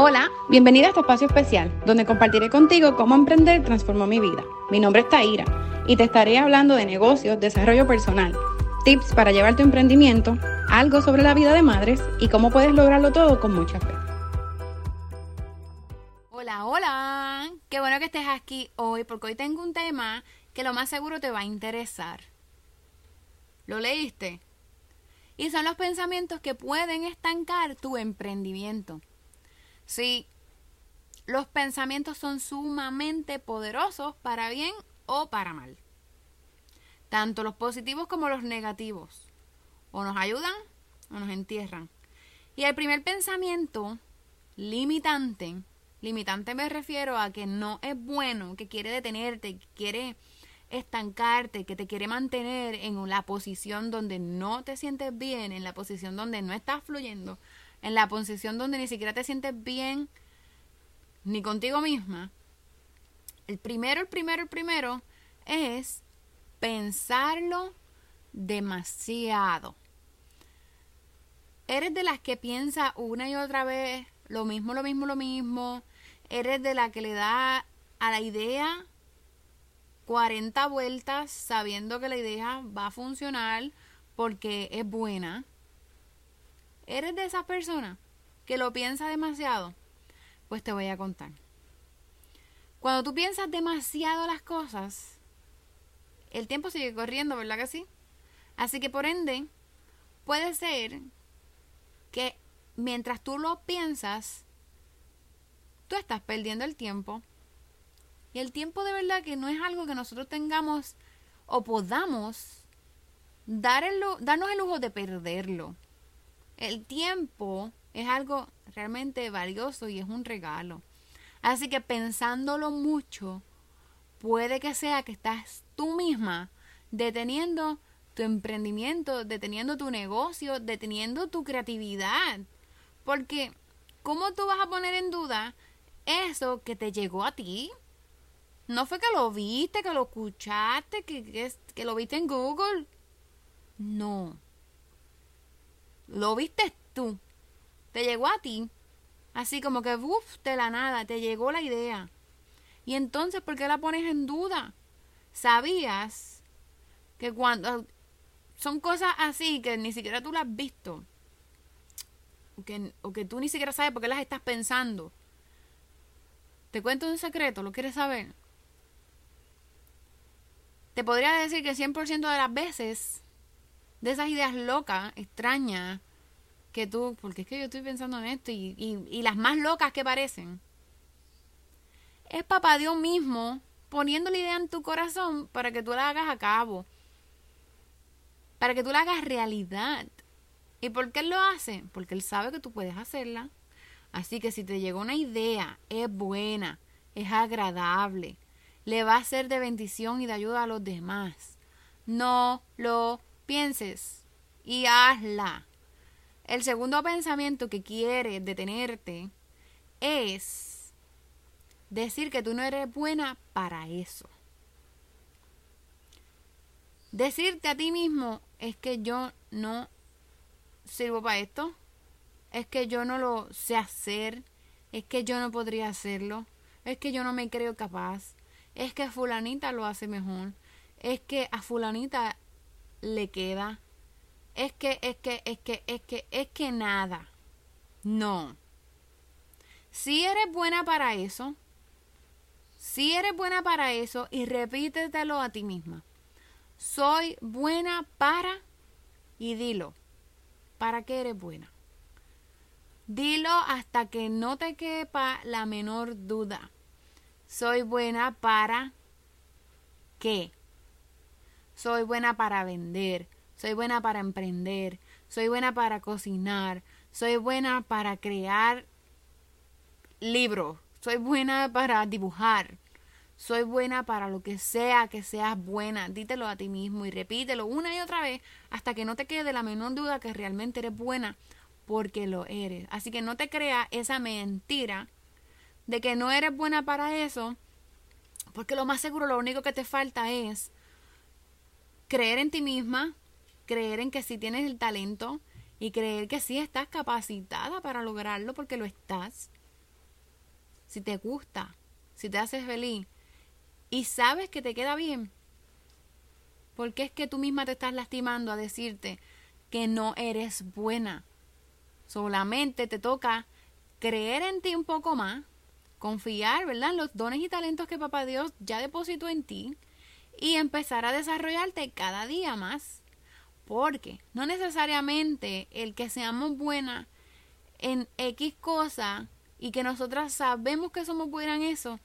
Hola, bienvenida a este espacio especial, donde compartiré contigo cómo emprender transformó mi vida. Mi nombre es Taira y te estaré hablando de negocios, desarrollo personal, tips para llevar tu emprendimiento, algo sobre la vida de madres y cómo puedes lograrlo todo con mucha fe. Hola, hola. Qué bueno que estés aquí hoy porque hoy tengo un tema que lo más seguro te va a interesar. ¿Lo leíste? Y son los pensamientos que pueden estancar tu emprendimiento. Sí, los pensamientos son sumamente poderosos para bien o para mal. Tanto los positivos como los negativos. O nos ayudan o nos entierran. Y el primer pensamiento limitante, limitante me refiero a que no es bueno, que quiere detenerte, que quiere estancarte, que te quiere mantener en la posición donde no te sientes bien, en la posición donde no estás fluyendo, en la posición donde ni siquiera te sientes bien ni contigo misma, el primero, el primero, el primero es pensarlo demasiado. Eres de las que piensa una y otra vez lo mismo, lo mismo, lo mismo. Eres de la que le da a la idea 40 vueltas sabiendo que la idea va a funcionar porque es buena. ¿Eres de esas personas que lo piensa demasiado? Pues te voy a contar. Cuando tú piensas demasiado las cosas, el tiempo sigue corriendo, ¿verdad que sí? Así que por ende, puede ser que mientras tú lo piensas, tú estás perdiendo el tiempo. Y el tiempo de verdad que no es algo que nosotros tengamos o podamos dar el, darnos el lujo de perderlo. El tiempo es algo realmente valioso y es un regalo. Así que pensándolo mucho, puede que sea que estás tú misma deteniendo tu emprendimiento, deteniendo tu negocio, deteniendo tu creatividad. Porque, ¿cómo tú vas a poner en duda eso que te llegó a ti? No fue que lo viste, que lo escuchaste, que, que, que lo viste en Google. No. Lo viste tú. Te llegó a ti. Así como que, uff, de la nada, te llegó la idea. Y entonces, ¿por qué la pones en duda? ¿Sabías que cuando son cosas así que ni siquiera tú las has visto? O que, o que tú ni siquiera sabes por qué las estás pensando. Te cuento un secreto, ¿lo quieres saber? Te podría decir que 100% de las veces de esas ideas locas, extrañas, que tú, porque es que yo estoy pensando en esto y, y, las más locas que parecen, es papá Dios mismo poniendo la idea en tu corazón para que tú la hagas a cabo, para que tú la hagas realidad. ¿Y por qué Él lo hace? Porque Él sabe que tú puedes hacerla. Así que si te llegó una idea, es buena, es agradable, le va a ser de bendición y de ayuda a los demás. No lo pienses y hazla. El segundo pensamiento que quiere detenerte es decir que tú no eres buena para eso. Decirte a ti mismo es que yo no sirvo para esto, es que yo no lo sé hacer, es que yo no podría hacerlo, es que yo no me creo capaz, es que fulanita lo hace mejor, es que a fulanita le queda. Es que, es que, es que, es que, es que nada. No. Si eres buena para eso, si eres buena para eso y repítetelo a ti misma. Soy buena para y dilo. ¿Para qué eres buena? Dilo hasta que no te quepa la menor duda. Soy buena para qué? Soy buena para vender, soy buena para emprender, soy buena para cocinar, soy buena para crear libros, soy buena para dibujar, soy buena para lo que sea que seas buena. Dítelo a ti mismo y repítelo una y otra vez hasta que no te quede la menor duda que realmente eres buena porque lo eres. Así que no te creas esa mentira de que no eres buena para eso, porque lo más seguro lo único que te falta es creer en ti misma, creer en que sí tienes el talento y creer que sí estás capacitada para lograrlo porque lo estás. si te gusta, si te haces feliz y sabes que te queda bien, ¿por qué es que tú misma te estás lastimando a decirte que no eres buena? Solamente te toca creer en ti un poco más, confiar, ¿verdad? En los dones y talentos que Papá Dios ya depositó en ti y empezar a desarrollarte cada día más. Porque no necesariamente el que seamos buenas en X cosa y que nosotras sabemos que somos buenas en eso,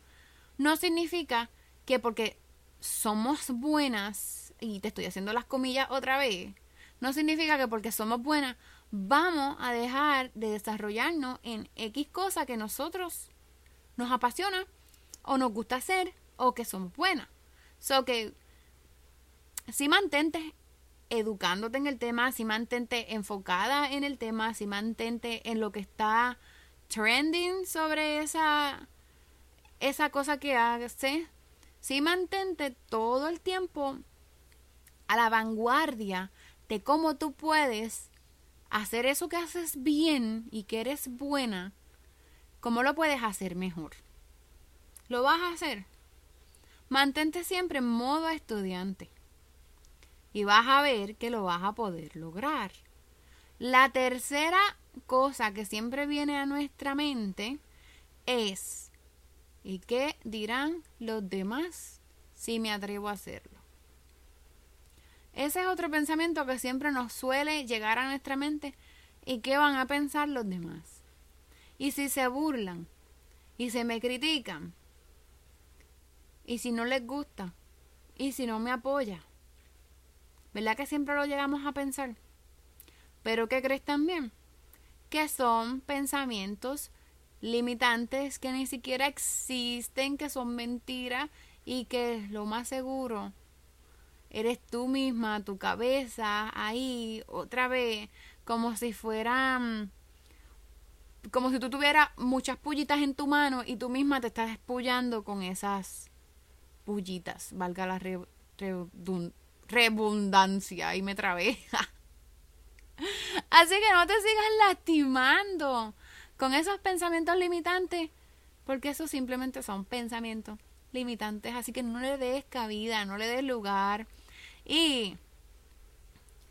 no significa que porque somos buenas, y te estoy haciendo las comillas otra vez, no significa que porque somos buenas vamos a dejar de desarrollarnos en X cosa que nosotros nos apasiona o nos gusta hacer o que somos buenas. So que si mantente educándote en el tema, si mantente enfocada en el tema, si mantente en lo que está trending sobre esa esa cosa que hace, si mantente todo el tiempo a la vanguardia de cómo tú puedes hacer eso que haces bien y que eres buena, cómo lo puedes hacer mejor. ¿Lo vas a hacer? Mantente siempre en modo estudiante y vas a ver que lo vas a poder lograr. La tercera cosa que siempre viene a nuestra mente es ¿y qué dirán los demás si me atrevo a hacerlo? Ese es otro pensamiento que siempre nos suele llegar a nuestra mente y qué van a pensar los demás. Y si se burlan y se me critican y si no les gusta y si no me apoya. ¿Verdad que siempre lo llegamos a pensar? Pero ¿qué crees también? Que son pensamientos limitantes que ni siquiera existen, que son mentiras y que lo más seguro eres tú misma, tu cabeza, ahí, otra vez, como si fueran, como si tú tuvieras muchas pullitas en tu mano y tú misma te estás espullando con esas pullitas, valga la redundancia, y me trabé. Así que no te sigas lastimando con esos pensamientos limitantes, porque esos simplemente son pensamientos limitantes, así que no le des cabida, no le des lugar. Y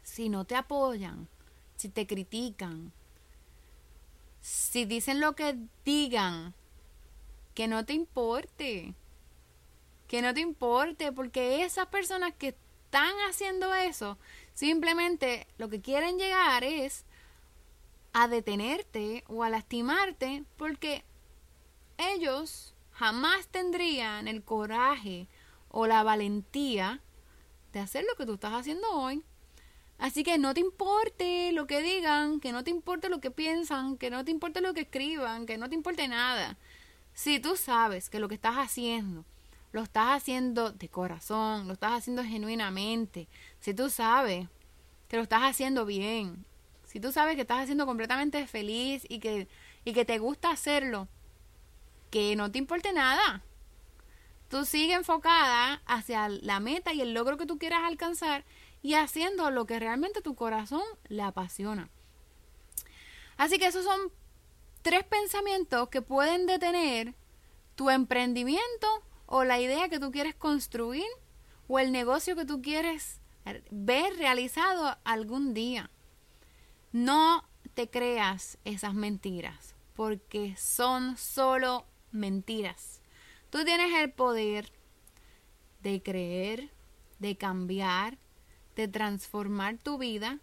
si no te apoyan, si te critican, si dicen lo que digan, que no te importe, que no te importe, porque esas personas que están haciendo eso, simplemente lo que quieren llegar es a detenerte o a lastimarte, porque ellos jamás tendrían el coraje o la valentía de hacer lo que tú estás haciendo hoy. Así que no te importe lo que digan, que no te importe lo que piensan, que no te importe lo que escriban, que no te importe nada. Si tú sabes que lo que estás haciendo lo estás haciendo de corazón, lo estás haciendo genuinamente, si tú sabes que lo estás haciendo bien, si tú sabes que estás haciendo completamente feliz y que, y que te gusta hacerlo, que no te importe nada. Tú sigue enfocada hacia la meta y el logro que tú quieras alcanzar y haciendo lo que realmente tu corazón le apasiona. Así que esos son tres pensamientos que pueden detener tu emprendimiento o la idea que tú quieres construir o el negocio que tú quieres ver realizado algún día. No te creas esas mentiras porque son solo mentiras. Tú tienes el poder de creer, de cambiar, de transformar tu vida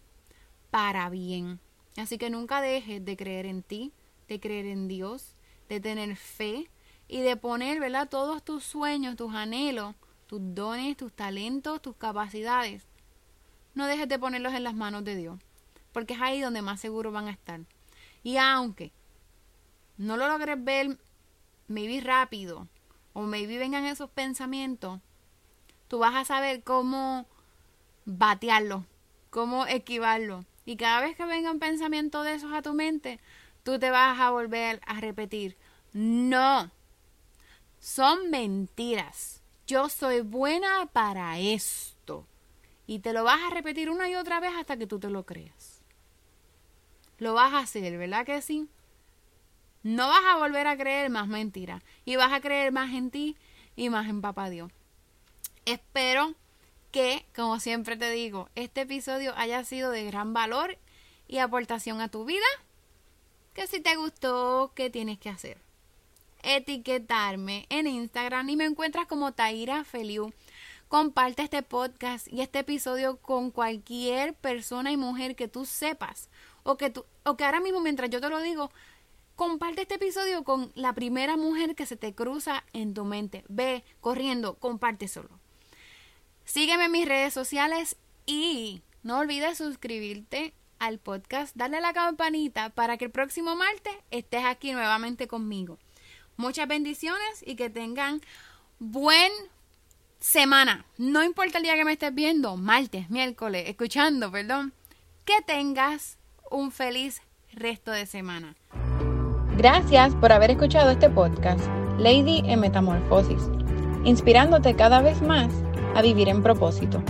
para bien. Así que nunca dejes de creer en ti, de creer en Dios, de tener fe y de poner, ¿verdad? Todos tus sueños, tus anhelos, tus dones, tus talentos, tus capacidades. No dejes de ponerlos en las manos de Dios, porque es ahí donde más seguro van a estar. Y aunque no lo logres ver, maybe rápido, o maybe vengan esos pensamientos, tú vas a saber cómo batearlo, cómo esquivarlo. Y cada vez que venga un pensamiento de esos a tu mente, tú te vas a volver a repetir, no, son mentiras. Yo soy buena para esto. Y te lo vas a repetir una y otra vez hasta que tú te lo creas. Lo vas a hacer, ¿verdad que sí? no vas a volver a creer más mentiras y vas a creer más en ti y más en papá Dios. Espero que, como siempre te digo, este episodio haya sido de gran valor y aportación a tu vida. Que si te gustó, ¿qué tienes que hacer? Etiquetarme en Instagram y me encuentras como Taira Feliu. Comparte este podcast y este episodio con cualquier persona y mujer que tú sepas o que, tú, o que ahora mismo mientras yo te lo digo, comparte este episodio con la primera mujer que se te cruza en tu mente. Ve corriendo, comparte solo. Sígueme en mis redes sociales y no olvides suscribirte al podcast, darle la campanita para que el próximo martes estés aquí nuevamente conmigo. Muchas bendiciones y que tengan buen semana. No importa el día que me estés viendo, martes, miércoles, escuchando, perdón. Que tengas un feliz resto de semana. Gracias por haber escuchado este podcast, Lady en Metamorfosis, inspirándote cada vez más a vivir en propósito.